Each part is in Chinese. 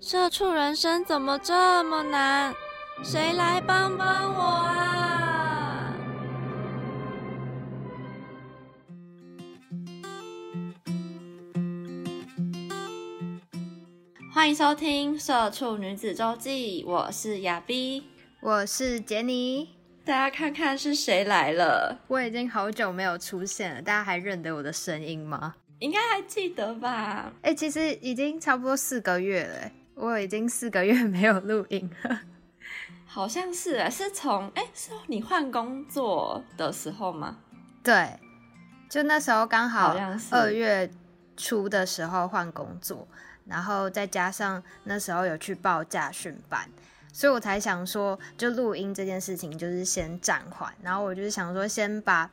社畜人生怎么这么难？谁来帮帮我啊！欢迎收听《社畜女子周记》，我是亚碧，我是杰尼。大家看看是谁来了？我已经好久没有出现了，大家还认得我的声音吗？应该还记得吧？哎，其实已经差不多四个月了。我已经四个月没有录音了，好像是，是从哎，是你换工作的时候吗？对，就那时候刚好二月初的时候换工作，然后再加上那时候有去报驾训班，所以我才想说，就录音这件事情就是先暂缓，然后我就是想说，先把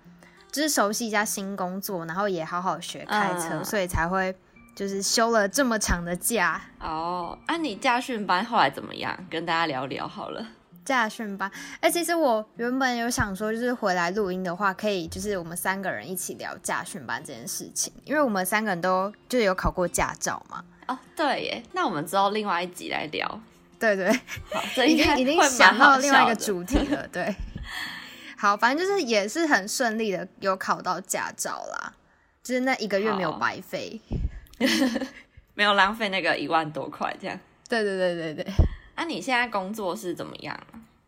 就是熟悉一下新工作，然后也好好学开车，所以才会。就是休了这么长的假哦，啊，你驾训班后来怎么样？跟大家聊聊好了。驾训班，哎，其实我原本有想说，就是回来录音的话，可以就是我们三个人一起聊驾训班这件事情，因为我们三个人都就有考过驾照嘛。哦，对耶，那我们之后另外一集来聊。对对，好，已经已经想到另外一个主题了。对，好，反正就是也是很顺利的，有考到驾照啦，就是那一个月没有白费。没有浪费那个一万多块，这样。对对对对对。那你现在工作是怎么样？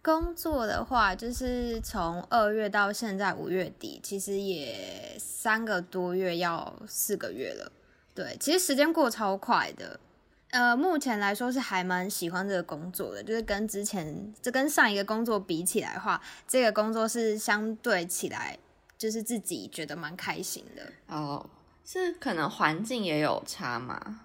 工作的话，就是从二月到现在五月底，其实也三个多月，要四个月了。对，其实时间过超快的。呃，目前来说是还蛮喜欢这个工作的，就是跟之前这跟上一个工作比起来的话，这个工作是相对起来，就是自己觉得蛮开心的。哦。是可能环境也有差嘛，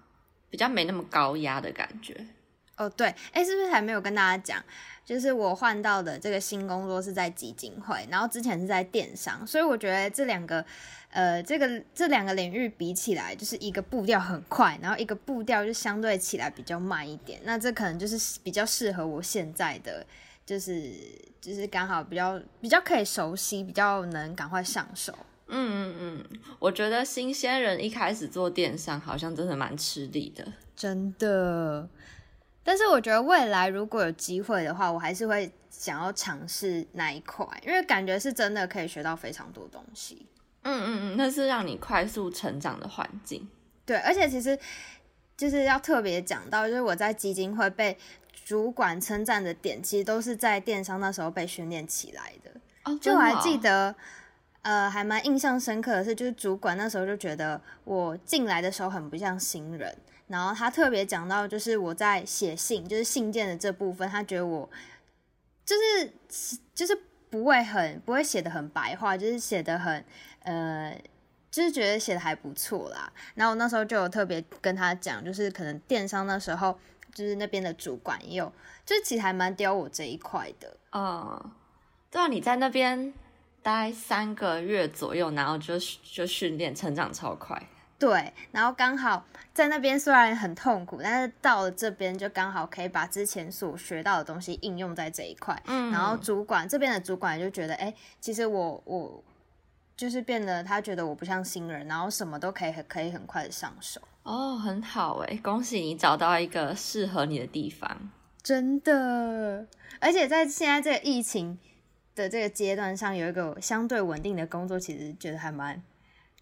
比较没那么高压的感觉。哦，对，哎，是不是还没有跟大家讲？就是我换到的这个新工作是在基金会，然后之前是在电商，所以我觉得这两个，呃，这个这两个领域比起来，就是一个步调很快，然后一个步调就相对起来比较慢一点。那这可能就是比较适合我现在的，就是就是刚好比较比较可以熟悉，比较能赶快上手。嗯嗯嗯，我觉得新鲜人一开始做电商好像真的蛮吃力的，真的。但是我觉得未来如果有机会的话，我还是会想要尝试那一块，因为感觉是真的可以学到非常多东西。嗯嗯嗯，那是让你快速成长的环境。对，而且其实就是要特别讲到，就是我在基金会被主管称赞的点，其实都是在电商那时候被训练起来的。哦，就我还记得。呃，还蛮印象深刻的是，就是主管那时候就觉得我进来的时候很不像新人，然后他特别讲到，就是我在写信，就是信件的这部分，他觉得我就是就是不会很不会写的很白话，就是写的很呃，就是觉得写的还不错啦。然后我那时候就有特别跟他讲，就是可能电商那时候就是那边的主管也有，就是其实还蛮刁我这一块的。嗯，对啊，你在那边。待三个月左右，然后就就训练，成长超快。对，然后刚好在那边虽然很痛苦，但是到了这边就刚好可以把之前所学到的东西应用在这一块。嗯，然后主管这边的主管就觉得，哎，其实我我就是变得他觉得我不像新人，然后什么都可以可以很快的上手。哦，很好哎，恭喜你找到一个适合你的地方。真的，而且在现在这个疫情。的这个阶段上有一个相对稳定的工作，其实觉得还蛮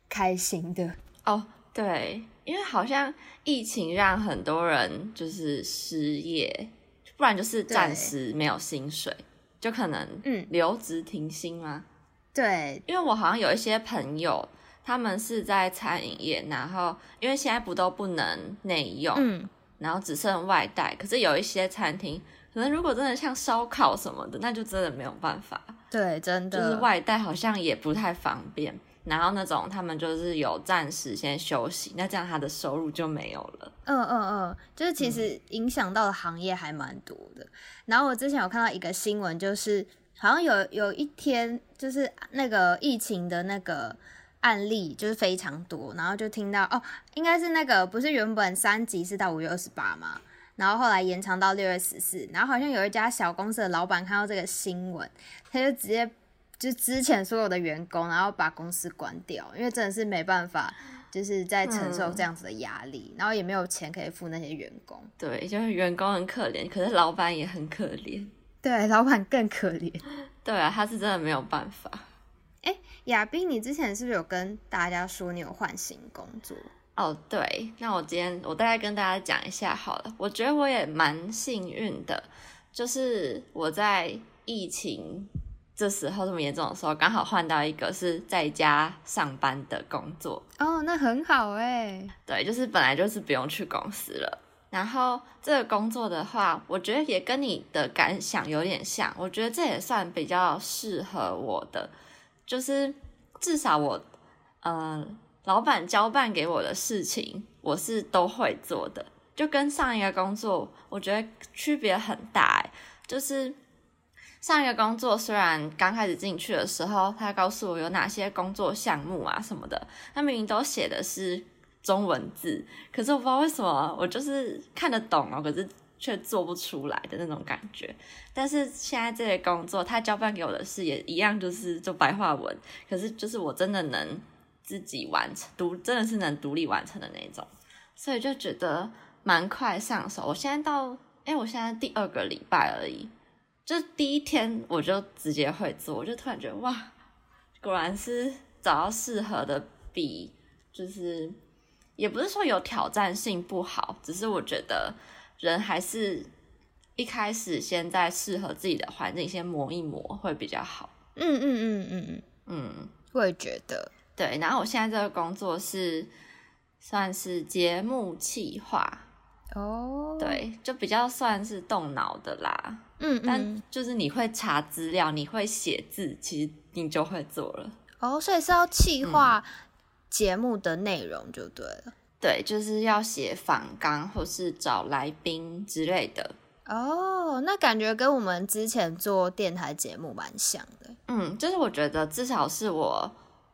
开心的哦。对，因为好像疫情让很多人就是失业，不然就是暂时没有薪水，就可能嗯留职停薪吗？对，因为我好像有一些朋友，他们是在餐饮业，然后因为现在不都不能内用，嗯，然后只剩外带，可是有一些餐厅。可能如果真的像烧烤什么的，那就真的没有办法。对，真的就是外带好像也不太方便。然后那种他们就是有暂时先休息，那这样他的收入就没有了。嗯嗯嗯，就是其实影响到的行业还蛮多的。然后我之前有看到一个新闻，就是好像有有一天，就是那个疫情的那个案例就是非常多，然后就听到哦，应该是那个不是原本三级是到五月二十八吗？然后后来延长到六月十四，然后好像有一家小公司的老板看到这个新闻，他就直接就之前所有的员工，然后把公司关掉，因为真的是没办法，就是在承受这样子的压力，然后也没有钱可以付那些员工。对，就是员工很可怜，可是老板也很可怜。对，老板更可怜。对啊，他是真的没有办法。哎，亚斌，你之前是不是有跟大家说你有换新工作？哦，对，那我今天我大概跟大家讲一下好了。我觉得我也蛮幸运的，就是我在疫情这时候这么严重的时候，刚好换到一个是在家上班的工作。哦，那很好哎。对，就是本来就是不用去公司了。然后这个工作的话，我觉得也跟你的感想有点像。我觉得这也算比较适合我的，就是至少我，嗯。老板交办给我的事情，我是都会做的，就跟上一个工作，我觉得区别很大。就是上一个工作，虽然刚开始进去的时候，他告诉我有哪些工作项目啊什么的，他明明都写的是中文字，可是我不知道为什么，我就是看得懂哦，可是却做不出来的那种感觉。但是现在这个工作，他交办给我的事也一样，就是做白话文，可是就是我真的能。自己完成独真的是能独立完成的那种，所以就觉得蛮快上手。我现在到哎，我现在第二个礼拜而已，就第一天我就直接会做，我就突然觉得哇，果然是找到适合的笔就是也不是说有挑战性不好，只是我觉得人还是一开始先在适合自己的环境先磨一磨会比较好。嗯嗯嗯嗯嗯嗯，我也觉得。对，然后我现在这个工作是算是节目企划哦，对，就比较算是动脑的啦。嗯，但就是你会查资料，你会写字，其实你就会做了。哦，所以是要企划节目的内容就对了。对，就是要写访纲或是找来宾之类的。哦，那感觉跟我们之前做电台节目蛮像的。嗯，就是我觉得至少是我。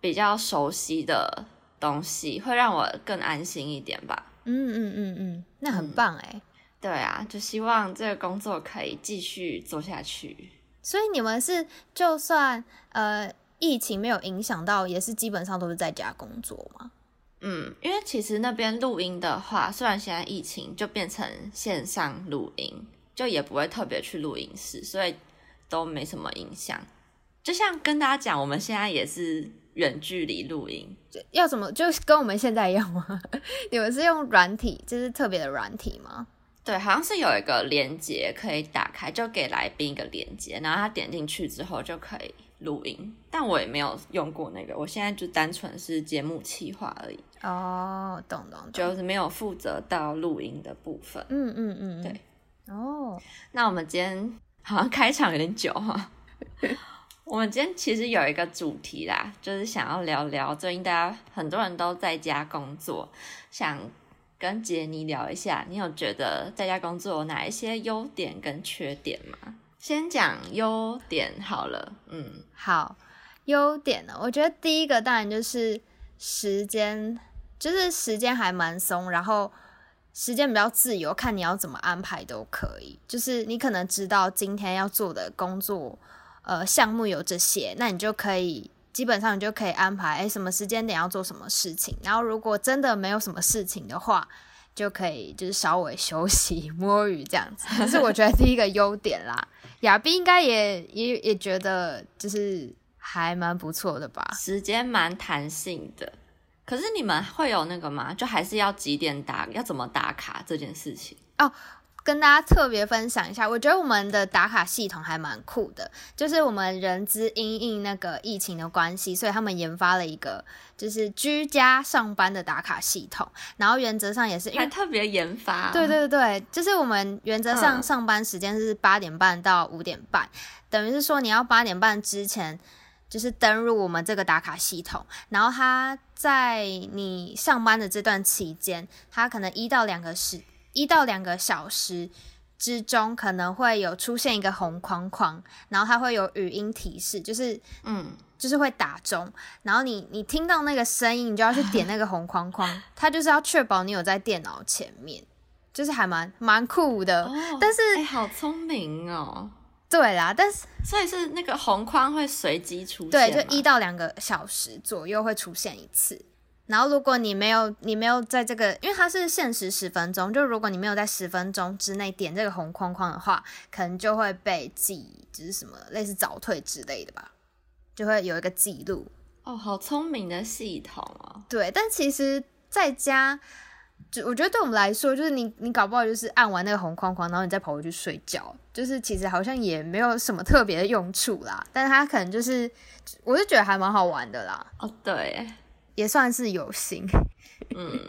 比较熟悉的东西会让我更安心一点吧。嗯嗯嗯嗯，那很棒哎。对啊，就希望这个工作可以继续做下去。所以你们是就算呃疫情没有影响到，也是基本上都是在家工作吗？嗯，因为其实那边录音的话，虽然现在疫情就变成线上录音，就也不会特别去录音室，所以都没什么影响。就像跟大家讲，我们现在也是。远距离录音要怎么？就跟我们现在一样吗？你们是用软体，就是特别的软体吗？对，好像是有一个连接可以打开，就给来宾一个连接，然后他点进去之后就可以录音。但我也没有用过那个，我现在就单纯是节目企划而已。哦，懂懂，就是没有负责到录音的部分。嗯嗯嗯，对。哦，那我们今天好像开场有点久哈。我们今天其实有一个主题啦，就是想要聊聊最近大家很多人都在家工作，想跟杰尼聊一下，你有觉得在家工作有哪一些优点跟缺点吗？先讲优点好了，嗯，好，优点呢，我觉得第一个当然就是时间，就是时间还蛮松，然后时间比较自由，看你要怎么安排都可以，就是你可能知道今天要做的工作。呃，项目有这些，那你就可以基本上你就可以安排，哎，什么时间点要做什么事情。然后如果真的没有什么事情的话，就可以就是稍微休息 摸鱼这样子。这是我觉得第一个优点啦。亚斌应该也也也觉得就是还蛮不错的吧？时间蛮弹性的。可是你们会有那个吗？就还是要几点打，要怎么打卡这件事情哦。跟大家特别分享一下，我觉得我们的打卡系统还蛮酷的，就是我们人资因应那个疫情的关系，所以他们研发了一个就是居家上班的打卡系统，然后原则上也是因为特别研发，对对对，就是我们原则上上班时间是八点半到五点半，等于是说你要八点半之前就是登入我们这个打卡系统，然后它在你上班的这段期间，它可能一到两个时一到两个小时之中，可能会有出现一个红框框，然后它会有语音提示，就是嗯，就是会打钟，然后你你听到那个声音，你就要去点那个红框框，它就是要确保你有在电脑前面，就是还蛮蛮酷的。哦，但是哎、好聪明哦。对啦，但是所以是那个红框会随机出现对，就一到两个小时左右会出现一次。然后如果你没有你没有在这个，因为它是限时十分钟，就如果你没有在十分钟之内点这个红框框的话，可能就会被记，就是什么类似早退之类的吧，就会有一个记录。哦，好聪明的系统哦。对，但其实在家，就我觉得对我们来说，就是你你搞不好就是按完那个红框框，然后你再跑回去睡觉，就是其实好像也没有什么特别的用处啦。但是它可能就是，我就觉得还蛮好玩的啦，哦，对，也算是有心。嗯，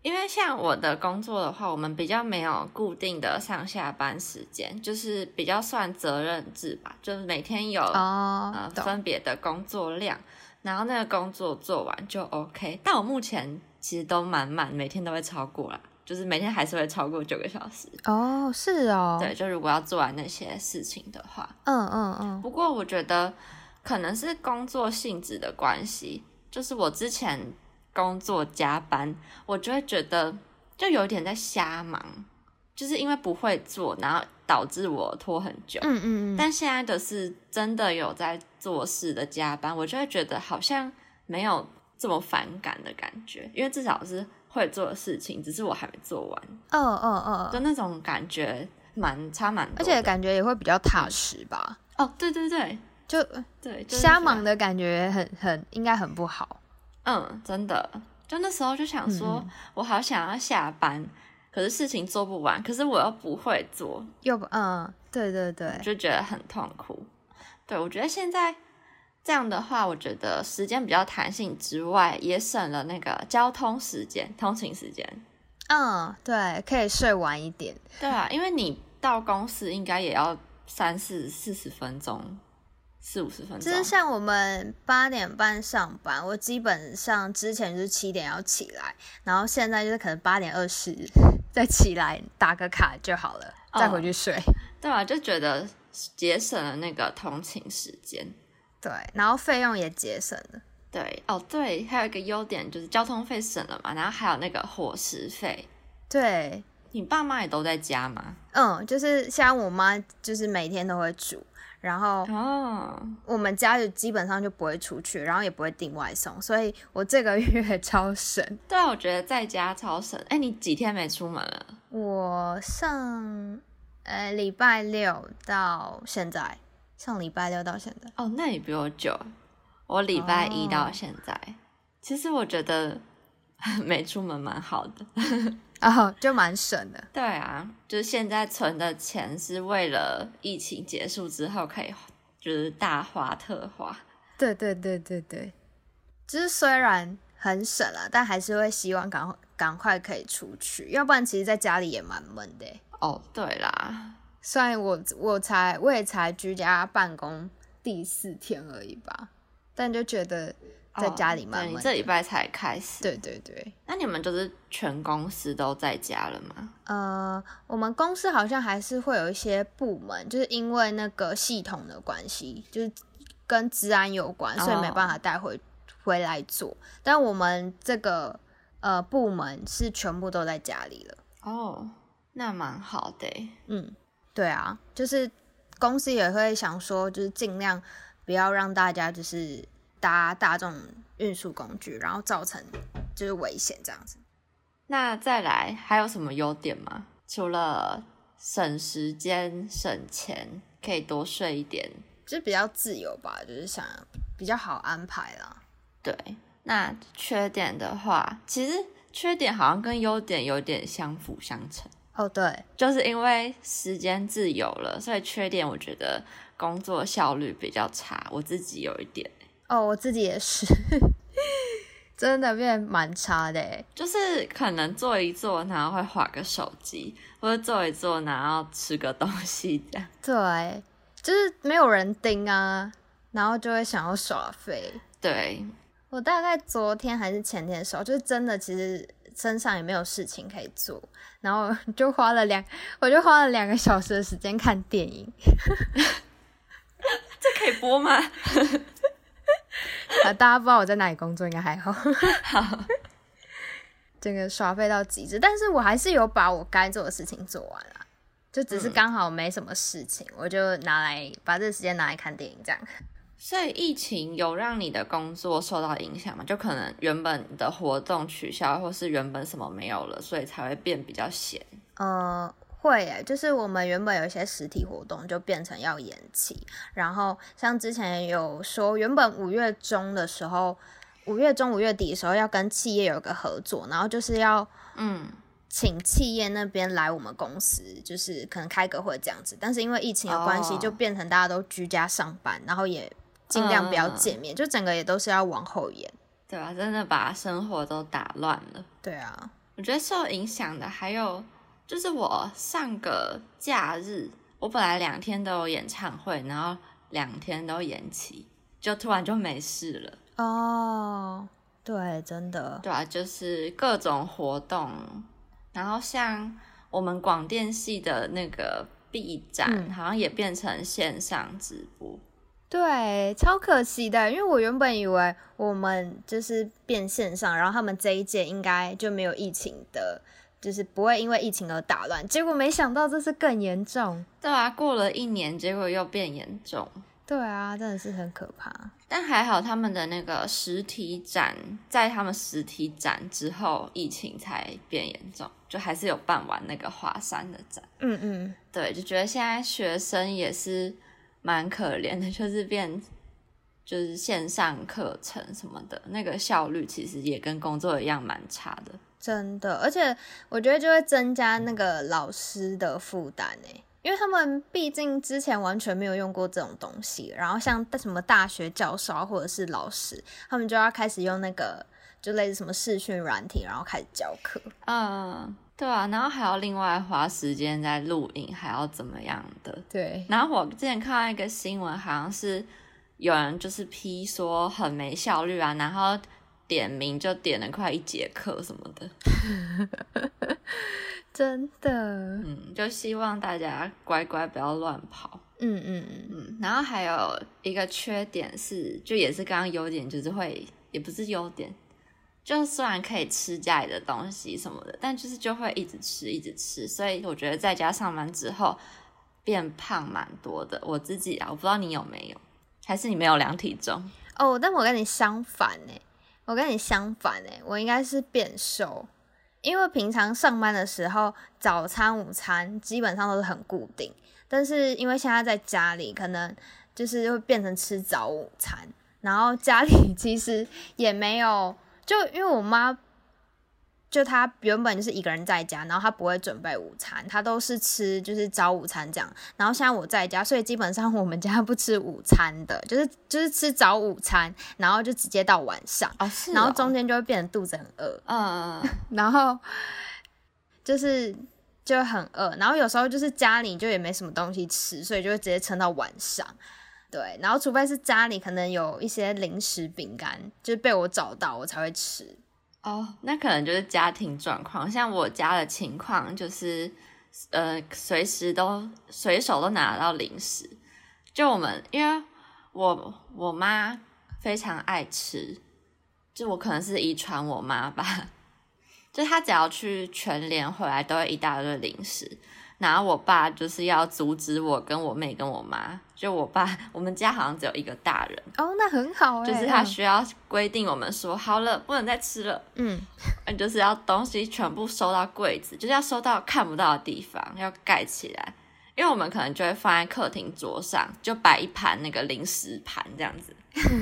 因为像我的工作的话，我们比较没有固定的上下班时间，就是比较算责任制吧，就是每天有、哦呃，分别的工作量，然后那个工作做完就 OK。但我目前其实都满满，每天都会超过啦，就是每天还是会超过九个小时。哦，是哦，对，，就如果要做完那些事情的话，嗯嗯嗯，不过我觉得可能是工作性质的关系，就是我之前工作加班，我就会觉得就有点在瞎忙，就是因为不会做，然后导致我拖很久。嗯嗯嗯，但现在的是真的有在做事的加班，我就会觉得好像没有这么反感的感觉，因为至少是会做的事情，只是我还没做完，嗯嗯嗯，就那种感觉蛮差蛮多。而且感觉也会比较踏实吧，哦，对对对就对，瞎忙的感觉很很应该很不好。嗯，真的，就那时候就想说，嗯我好想要下班，可是事情做不完，可是我又不会做，又不嗯，对对对，就觉得很痛苦。对我觉得现在这样的话，我觉得时间比较弹性之外，也省了那个交通时间、通勤时间。嗯，对，可以睡晚一点。对啊，因为你到公司应该也要三四四十分钟，四五十分钟就是。像我们八点半上班，我基本上之前就是七点要起来，然后现在就是可能八点二十再起来打个卡就好了，哦再回去睡。对啊，就觉得节省了那个通勤时间。对，然后费用也节省了。对哦，对，还有一个优点就是交通费省了嘛，然后还有那个伙食费。对，你爸妈也都在家吗？嗯，就是像我妈，就是每天都会煮，然后哦，我们家就基本上就不会出去，然后也不会订外送，所以我这个月 超省。对啊，我觉得在家超省。哎，你几天没出门了？我上呃礼拜六到现在，上礼拜六到现在，哦，那你比我久。我礼拜一到哦现在，其实我觉得 没出门蛮好的。哦，就蛮省的。对啊，就是现在存的钱是为了疫情结束之后可以就是大花特花。对对对对对，就是虽然很省了，但还是会希望赶快赶快可以出去，要不然其实在家里也蛮闷的欸。哦，对啦，虽然我我才我也才居家办公第四天而已吧，但就觉得在家里哦对你。这礼拜才开始。对对对，那你们就是全公司都在家了吗？呃，我们公司好像还是会有一些部门，就是因为那个系统的关系，就是跟治安有关，所以没办法带回、回来做。但我们这个呃部门是全部都在家里了。哦，那蛮好的欸。嗯，对啊，就是公司也会想说，就是尽量不要让大家就是搭大众运输工具，然后造成就是危险这样子。那再来还有什么优点吗？除了省时间、省钱，可以多睡一点。就是比较自由吧，就是想比较好安排啦。对，那缺点的话，其实缺点好像跟优点有点相辅相成。哦，对，就是因为时间自由了，所以缺点我觉得工作效率比较差。我自己有一点，哦，我自己也是，真的变蛮差的欸。就是可能坐一坐，然后会划个手机，或者坐一坐，然后吃个东西这样。对，就是没有人盯啊，然后就会想要耍废。对，我大概昨天还是前天的时候，就是真的，其实身上也没有事情可以做，然后就花了两，我就花了两个小时的时间看电影。这可以播吗？啊，大家不知道我在哪里工作，应该还好。好，整个耍废到极致，但是我还是有把我该做的事情做完了，就只是刚好没什么事情，我就拿来把这个时间拿来看电影，这样。所以疫情有让你的工作受到影响吗？就可能原本的活动取消，或是原本什么没有了，所以才会变比较闲。呃，会诶，就是我们原本有一些实体活动就变成要延期，然后像之前有说，原本五月中的时候，五月中五月底的时候要跟企业有个合作，然后就是要嗯，请企业那边来我们公司，就是可能开个会这样子，但是因为疫情的关系，哦。就变成大家都居家上班，然后也尽量不要嗯。见面，就整个也都是要往后延。对啊、真的把生活都打乱了。对啊，我觉得受影响的还有就是我上个假日，我本来两天都有演唱会，然后两天都延期，就突然就没事了。哦，对，真的，对啊，就是各种活动，然后像我们广电系的那个 B 展，嗯好像也变成线上直播。对，超可惜的，因为我原本以为我们就是变线上，然后他们这一届应该就没有疫情的，就是不会因为疫情而打乱，结果没想到这次更严重。对啊，过了一年，结果又变严重。对啊，真的是很可怕。但还好，他们的那个实体展，在他们实体展之后，疫情才变严重，就还是有办完那个华山的展。嗯嗯，对，就觉得现在学生也是蛮可怜的，就是变就是线上课程什么的，那个效率其实也跟工作一样蛮差的。真的，而且我觉得就会增加那个老师的负担诶，因为他们毕竟之前完全没有用过这种东西，然后像什么大学教授啊或者是老师，他们就要开始用那个就类似什么视讯软体，然后开始教课。嗯，对啊，然后还要另外花时间在录影，还要怎么样的？对，然后我之前看到一个新闻，好像是有人就是批说很没效率啊，然后点名就点了快一节课什么的。真的，嗯，就希望大家乖乖不要乱跑。嗯嗯嗯，嗯，然后还有一个缺点是，就也是刚刚优点，就是会也不是优点，就虽然可以吃家里的东西什么的，但就是就会一直吃一直吃，所以我觉得在家上班之后变胖蛮多的。我自己啊，我不知道你有没有，还是你没有量体重？哦，但我跟你相反呢，我跟你相反呢，我应该是变瘦，因为平常上班的时候，早餐、午餐基本上都是很固定，但是因为现在在家里，可能就是会变成吃早午餐，然后家里其实也没有，就因为我妈。就他原本就是一个人在家，然后他不会准备午餐，他都是吃就是早午餐这样。然后现在我在家，所以基本上我们家不吃午餐的，就是就是吃早午餐，然后就直接到晚上，哦，是然后哦中间就会变得肚子很饿，嗯，然后就是就很饿，然后有时候就是家里就也没什么东西吃，所以就会直接撑到晚上。对，然后除非是家里可能有一些零食饼干，就是被我找到我才会吃。哦，那可能就是家庭状况。像我家的情况就是，呃，随时都随手都拿得到零食。就我们，因为我我妈非常爱吃，就我可能是遗传我妈吧，就她只要去全联回来都会一大堆零食。然后我爸就是要阻止我跟我妹跟我妈，就我爸，我们家好像只有一个大人，哦，那很好哎、就是他嗯需要规定我们说好了，不能再吃了。嗯，嗯，就是要东西全部收到柜子，就是要收到看不到的地方，要盖起来。因为我们可能就会放在客厅桌上，就摆一盘那个零食盘这样子，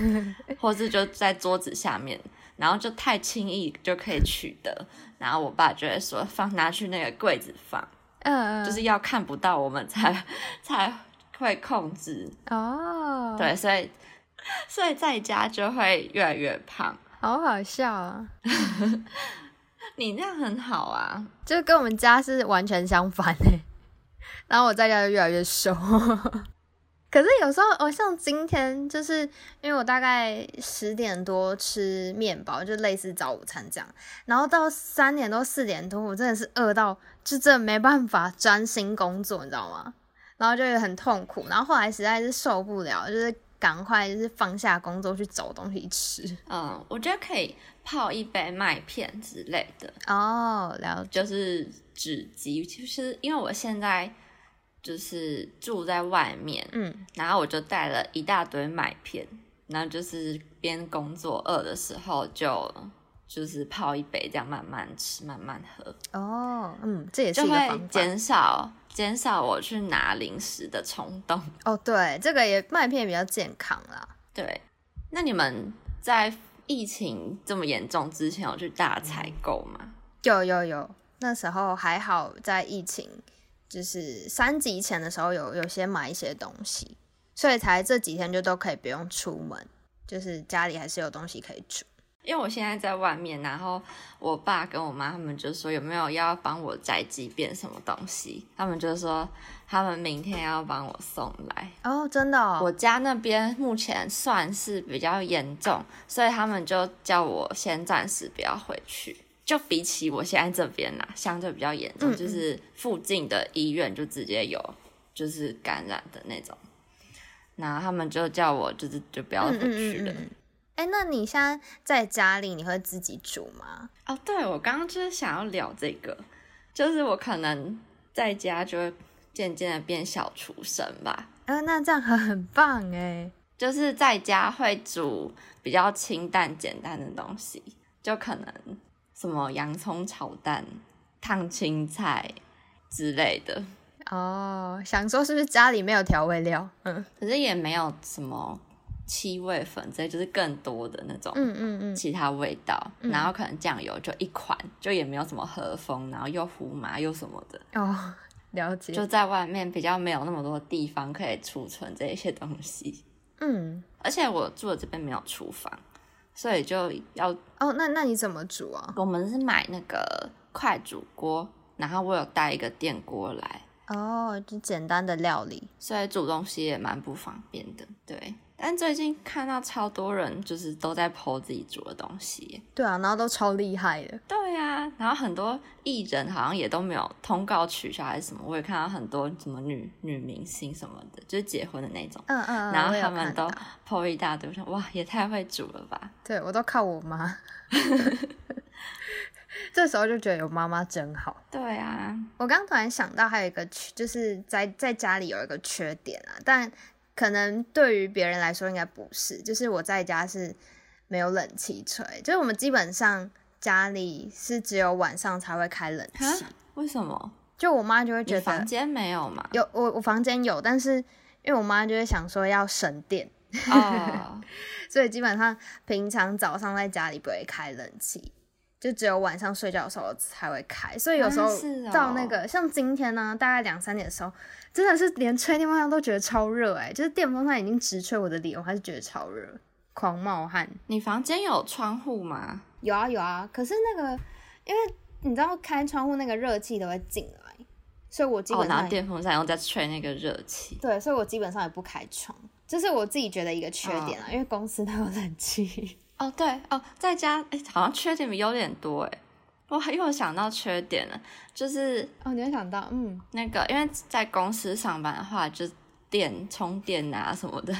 或是就在桌子下面，然后就太轻易就可以取得。然后我爸就会说放拿去那个柜子放，嗯，就是要看不到我们才才会控制。哦，对，，所以所以在家就会越来越胖。好好笑啊，你那样很好啊，就跟我们家是完全相反哎、然后我在家就越来越瘦。可是有时候，哦，像今天，就是因为我大概十点多吃面包，就类似早午餐这样，然后到三点多四点多，我真的是饿到，就真的没办法专心工作，你知道吗？然后就很痛苦，然后后来实在是受不了，就是赶快就是放下工作去找东西吃。嗯，我觉得可以泡一杯麦片之类的，哦，了解。就是纸鸡。其实因为我现在就是住在外面，嗯，然后我就带了一大堆麦片，然后就是边工作饿的时候就就是泡一杯，这样慢慢吃，慢慢喝，哦，嗯，这也是就会一个方法。减少减少我去拿零食的冲动。哦，对，这个也麦片比较健康啦。对，那你们在疫情这么严重之前有去大采购吗？有有有，那时候还好，在疫情就是三级前的时候有有些买一些东西，所以才这几天就都可以不用出门，就是家里还是有东西可以煮。因为我现在在外面，然后我爸跟我妈他们就说有没有要帮我宅急便什么东西，他们就说他们明天要帮我送来。哦，真的、哦，我家那边目前算是比较严重，所以他们就叫我先暂时不要回去。就比起我现在这边啦、相对比较严重，嗯嗯就是附近的医院就直接有就是感染的那种，然后他们就叫我就是就不要回去了。哎，那你现在在家里你会自己煮吗？哦，对，我刚刚就是想要聊这个，就是我可能在家就会渐渐的变小厨神吧，呃，那这样很棒哎。就是在家会煮比较清淡简单的东西，就可能什么洋葱炒蛋、烫青菜之类的，哦，想说是不是家里没有调味料？嗯可是也没有什么七味粉之类，就是更多的那种嗯嗯嗯，其他味道，嗯然后可能酱油就一款，就也没有什么和风，然后又胡麻又什么的。哦，了解。就在外面比较没有那么多地方可以储存这一些东西，嗯，而且我住的这边没有厨房，所以就要哦，那那你怎么煮啊？我们是买那个快煮锅，然后我有带一个电锅来，哦，就简单的料理。所以煮东西也蛮不方便的。对，但最近看到超多人就是都在剖自己煮的东西耶，对啊，然后都超厉害的。对啊、然后很多艺人好像也都没有通告取消还是什么，我也看到很多什么女女明星什么的，就是结婚的那种。嗯嗯，嗯然后他们都剖一大堆，我想哇，也太会煮了吧！对我都靠我妈。这时候就觉得有妈妈真好。对啊，我刚突然想到，还有一个缺，就是在在家里有一个缺点啊，但可能对于别人来说应该不是，就是我在家是没有冷气吹，就是我们基本上家里是只有晚上才会开冷气，为什么？就我妈就会觉得房间没有嘛？有我我房间有，但是因为我妈就会想说要省电，哦，所以基本上平常早上在家里不会开冷气，就只有晚上睡觉的时候才会开。所以有时候到那个、像今天呢，大概两三点的时候，真的是连吹电风扇都觉得超热哎、就是电风扇已经直吹我的脸，我还是觉得超热，狂冒汗。你房间有窗户吗？有啊有啊，可是那个因为你知道开窗户那个热气都会进来，所以我基哦，本上也、拿电风扇，然后再吹那个热气。对，所以我基本上也不开窗，这是我自己觉得一个缺点啊，因为公司都有冷气。哦，对哦，在家哎，好像缺点比有点多哎。我还又想到缺点了，就是哦，你会想到，嗯，那个，因为在公司上班的话，就电充电啊什么的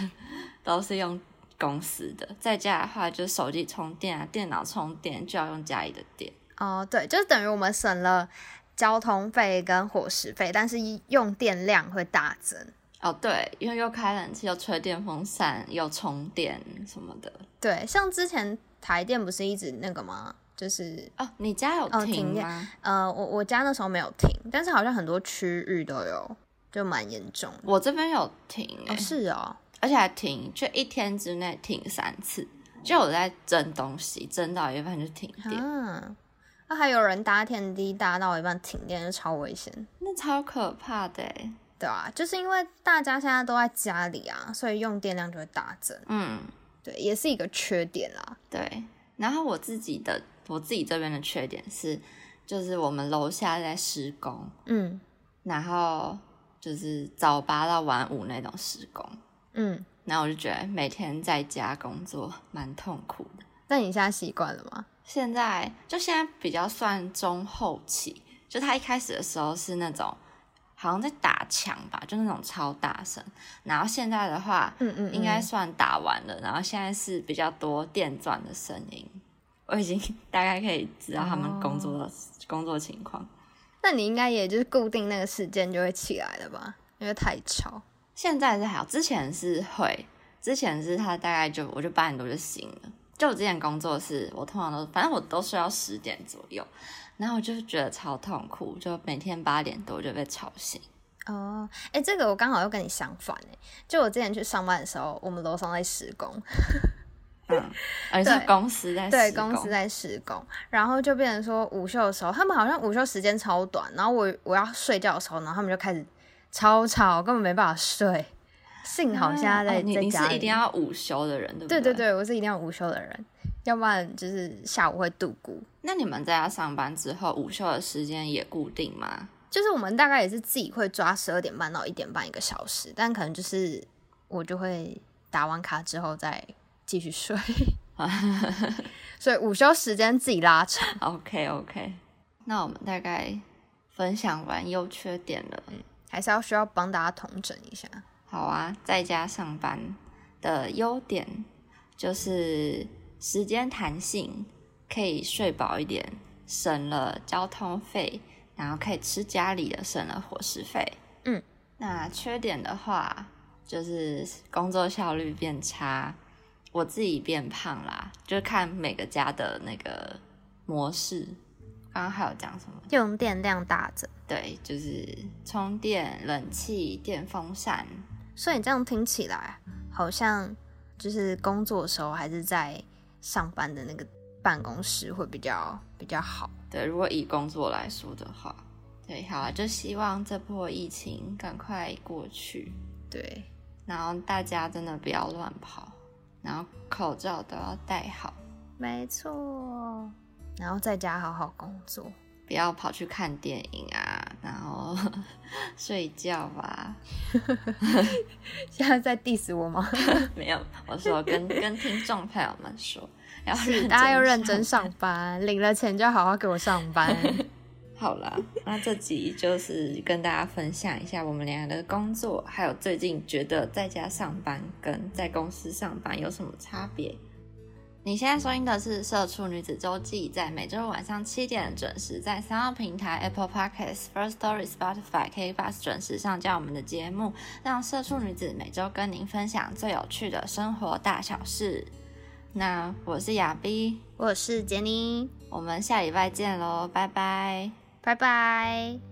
都是用公司的；在家的话，就手机充电啊、电脑充电就要用家里的电。哦，对，就是等于我们省了交通费跟伙食费，但是用电量会大增。哦，对，因为又开冷气，又吹电风扇，又充电什么的。对，像之前台电不是一直那个吗？就是哦，你家有哦停吗？呃，我我家那时候没有停，但是好像很多区域都有，就蛮严重的。我这边有停是哦，而且还停，就一天之内停三次。就我在蒸东西，蒸到一半就停电，嗯，那还有人搭电梯搭到一半停电，就超危险。那超可怕的欸对啊，就是因为大家现在都在家里啊，所以用电量就会大增。嗯，对，也是一个缺点啦。对。然后我自己的我自己这边的缺点是，就是我们楼下在施工，嗯，然后就是早八到晚五那种施工。嗯，然后我就觉得每天在家工作蛮痛苦的。那你现在习惯了吗？现在就现在比较算中后期，就他一开始的时候是那种好像在打墙吧，就那种超大声。然后现在的话，嗯嗯，应该算打完了。然后现在是比较多电钻的声音，我已经 大概可以知道他们工作的、工作情况。那你应该也就是固定那个时间就会起来了吧？因为太吵。现在是还好，之前是会，之前是他大概就我就八点多就醒了。就我之前工作是，我通常都反正我都睡到十点左右，然后我就觉得超痛苦，就每天八点多就被吵醒。哦，哎，这个我刚好又跟你相反哎，就我之前去上班的时候，我们楼上在施工，嗯，而且公司在对公司在施工，然后就变成说午休的时候，他们好像午休时间超短，然后我我要睡觉的时候，然后他们就开始超吵，根本没办法睡。幸好现在在在家里。你是一定要午休的人，对不对？对对对，我是一定要午休的人，要不然就是下午会度孤。那你们在家上班之后，午休的时间也固定吗？就是我们大概也是自己会抓十二点半到一点半一个小时，但可能就是我就会打完卡之后再继续睡，所以午休时间自己拉长。OK OK，那我们大概分享完优缺点了，还是要需要帮大家统整一下。好啊，在家上班的优点就是时间弹性，可以睡饱一点，省了交通费，然后可以吃家里的，省了伙食费。嗯，那缺点的话就是工作效率变差，我自己变胖啦，就看每个家的那个模式。刚刚还有讲什么？用电量大增。对，就是充电、冷气、电风扇。所以你这样听起来，好像就是工作的时候还是在上班的那个办公室会比较比较好。对，如果以工作来说的话，对，好啊，就希望这波疫情赶快过去。对，然后大家真的不要乱跑，然后口罩都要戴好。没错，然后在家好好工作。不要跑去看电影啊，然后 睡觉吧。现在在 diss 我吗？没有，我说跟跟听众朋友们说，要大家要认真上班，领了钱就要好好给我上班。好了，那这集就是跟大家分享一下我们两个的工作，还有最近觉得在家上班跟在公司上班有什么差别。你现在收听的是《社畜女子周记》，在每周晚上七点准时在三号平台 Apple Podcasts、First Story、Spotify、K Bus 准时上架我们的节目，让社畜女子每周跟您分享最有趣的生活大小事。那我是亚碧，我是杰尼，我们下礼拜见喽，拜拜，拜拜。